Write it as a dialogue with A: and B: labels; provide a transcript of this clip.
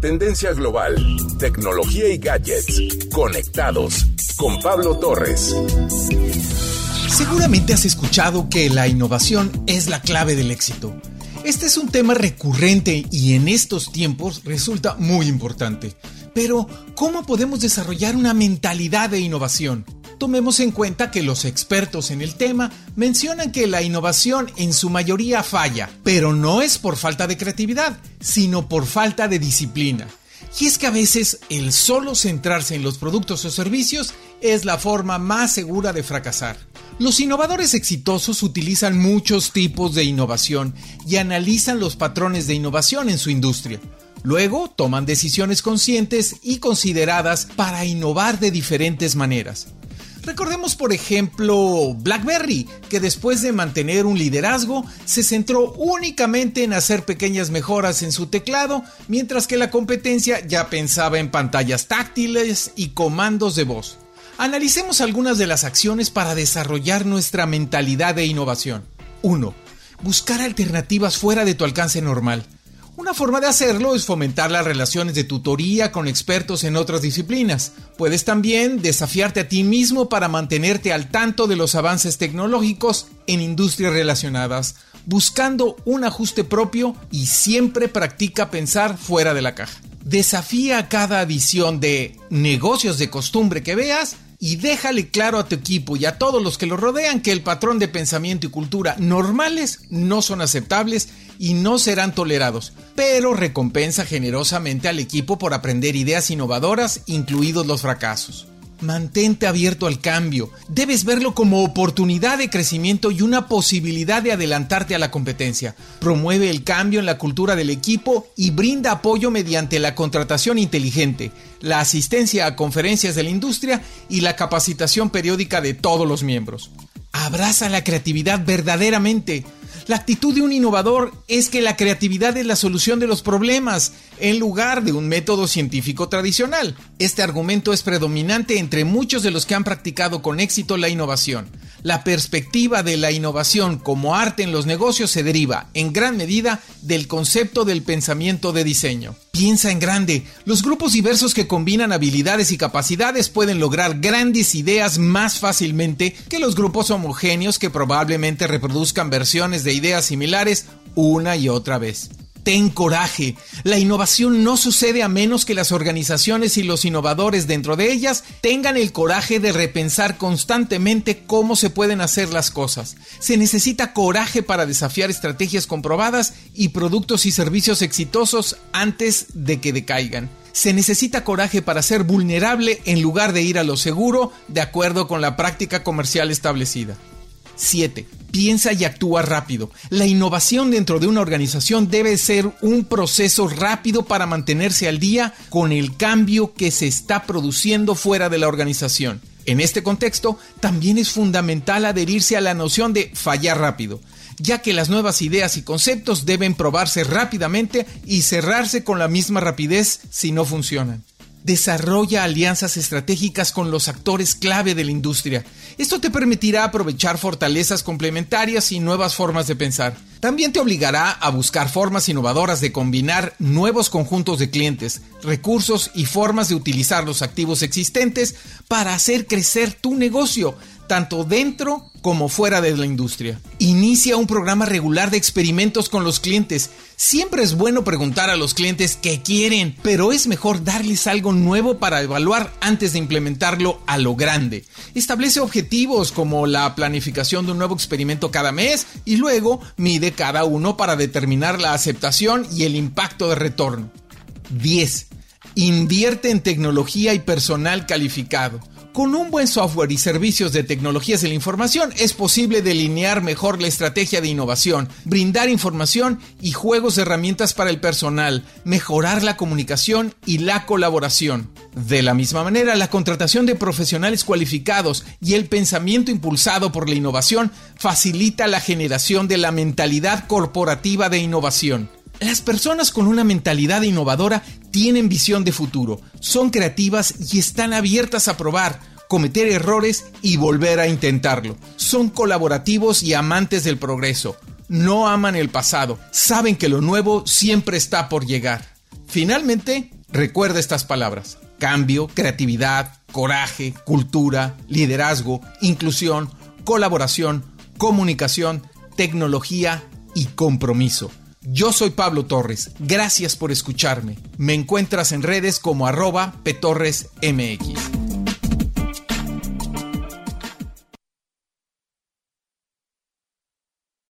A: Tendencia global, tecnología y gadgets. Conectados con Pablo Torres.
B: Seguramente has escuchado que la innovación es la clave del éxito. Este es un tema recurrente y en estos tiempos resulta muy importante. Pero, ¿cómo podemos desarrollar una mentalidad de innovación? Tomemos en cuenta que los expertos en el tema mencionan que la innovación en su mayoría falla, pero no es por falta de creatividad, sino por falta de disciplina. Y es que a veces el solo centrarse en los productos o servicios es la forma más segura de fracasar. Los innovadores exitosos utilizan muchos tipos de innovación y analizan los patrones de innovación en su industria. Luego toman decisiones conscientes y consideradas para innovar de diferentes maneras. Recordemos, por ejemplo, BlackBerry, que después de mantener un liderazgo, se centró únicamente en hacer pequeñas mejoras en su teclado, mientras que la competencia ya pensaba en pantallas táctiles y comandos de voz. Analicemos algunas de las acciones para desarrollar nuestra mentalidad de innovación. 1. Buscar alternativas fuera de tu alcance normal. Una forma de hacerlo es fomentar las relaciones de tutoría con expertos en otras disciplinas. Puedes también desafiarte a ti mismo para mantenerte al tanto de los avances tecnológicos en industrias relacionadas, buscando un ajuste propio y siempre practica pensar fuera de la caja. Desafía cada adición de negocios de costumbre que veas y déjale claro a tu equipo y a todos los que lo rodean que el patrón de pensamiento y cultura normales no son aceptables y no serán tolerados, pero recompensa generosamente al equipo por aprender ideas innovadoras, incluidos los fracasos. Mantente abierto al cambio. Debes verlo como oportunidad de crecimiento y una posibilidad de adelantarte a la competencia. Promueve el cambio en la cultura del equipo y brinda apoyo mediante la contratación inteligente, la asistencia a conferencias de la industria y la capacitación periódica de todos los miembros. Abraza la creatividad verdaderamente. La actitud de un innovador es que la creatividad es la solución de los problemas en lugar de un método científico tradicional. Este argumento es predominante entre muchos de los que han practicado con éxito la innovación. La perspectiva de la innovación como arte en los negocios se deriva, en gran medida, del concepto del pensamiento de diseño. Piensa en grande. Los grupos diversos que combinan habilidades y capacidades pueden lograr grandes ideas más fácilmente que los grupos homogéneos que probablemente reproduzcan versiones de ideas similares una y otra vez ten coraje. La innovación no sucede a menos que las organizaciones y los innovadores dentro de ellas tengan el coraje de repensar constantemente cómo se pueden hacer las cosas. Se necesita coraje para desafiar estrategias comprobadas y productos y servicios exitosos antes de que decaigan. Se necesita coraje para ser vulnerable en lugar de ir a lo seguro de acuerdo con la práctica comercial establecida. 7. Piensa y actúa rápido. La innovación dentro de una organización debe ser un proceso rápido para mantenerse al día con el cambio que se está produciendo fuera de la organización. En este contexto, también es fundamental adherirse a la noción de fallar rápido, ya que las nuevas ideas y conceptos deben probarse rápidamente y cerrarse con la misma rapidez si no funcionan. Desarrolla alianzas estratégicas con los actores clave de la industria. Esto te permitirá aprovechar fortalezas complementarias y nuevas formas de pensar. También te obligará a buscar formas innovadoras de combinar nuevos conjuntos de clientes, recursos y formas de utilizar los activos existentes para hacer crecer tu negocio, tanto dentro como fuera de la industria. Inicia un programa regular de experimentos con los clientes. Siempre es bueno preguntar a los clientes qué quieren, pero es mejor darles algo nuevo para evaluar antes de implementarlo a lo grande. Establece objetivos como la planificación de un nuevo experimento cada mes y luego mide cada uno para determinar la aceptación y el impacto de retorno. 10. Invierte en tecnología y personal calificado. Con un buen software y servicios de tecnologías de la información es posible delinear mejor la estrategia de innovación, brindar información y juegos de herramientas para el personal, mejorar la comunicación y la colaboración. De la misma manera, la contratación de profesionales cualificados y el pensamiento impulsado por la innovación facilita la generación de la mentalidad corporativa de innovación. Las personas con una mentalidad innovadora tienen visión de futuro, son creativas y están abiertas a probar, cometer errores y volver a intentarlo. Son colaborativos y amantes del progreso. No aman el pasado, saben que lo nuevo siempre está por llegar. Finalmente, recuerda estas palabras. Cambio, creatividad, coraje, cultura, liderazgo, inclusión, colaboración, comunicación, tecnología y compromiso. Yo soy Pablo Torres, gracias por escucharme. Me encuentras en redes como arroba petorresmx.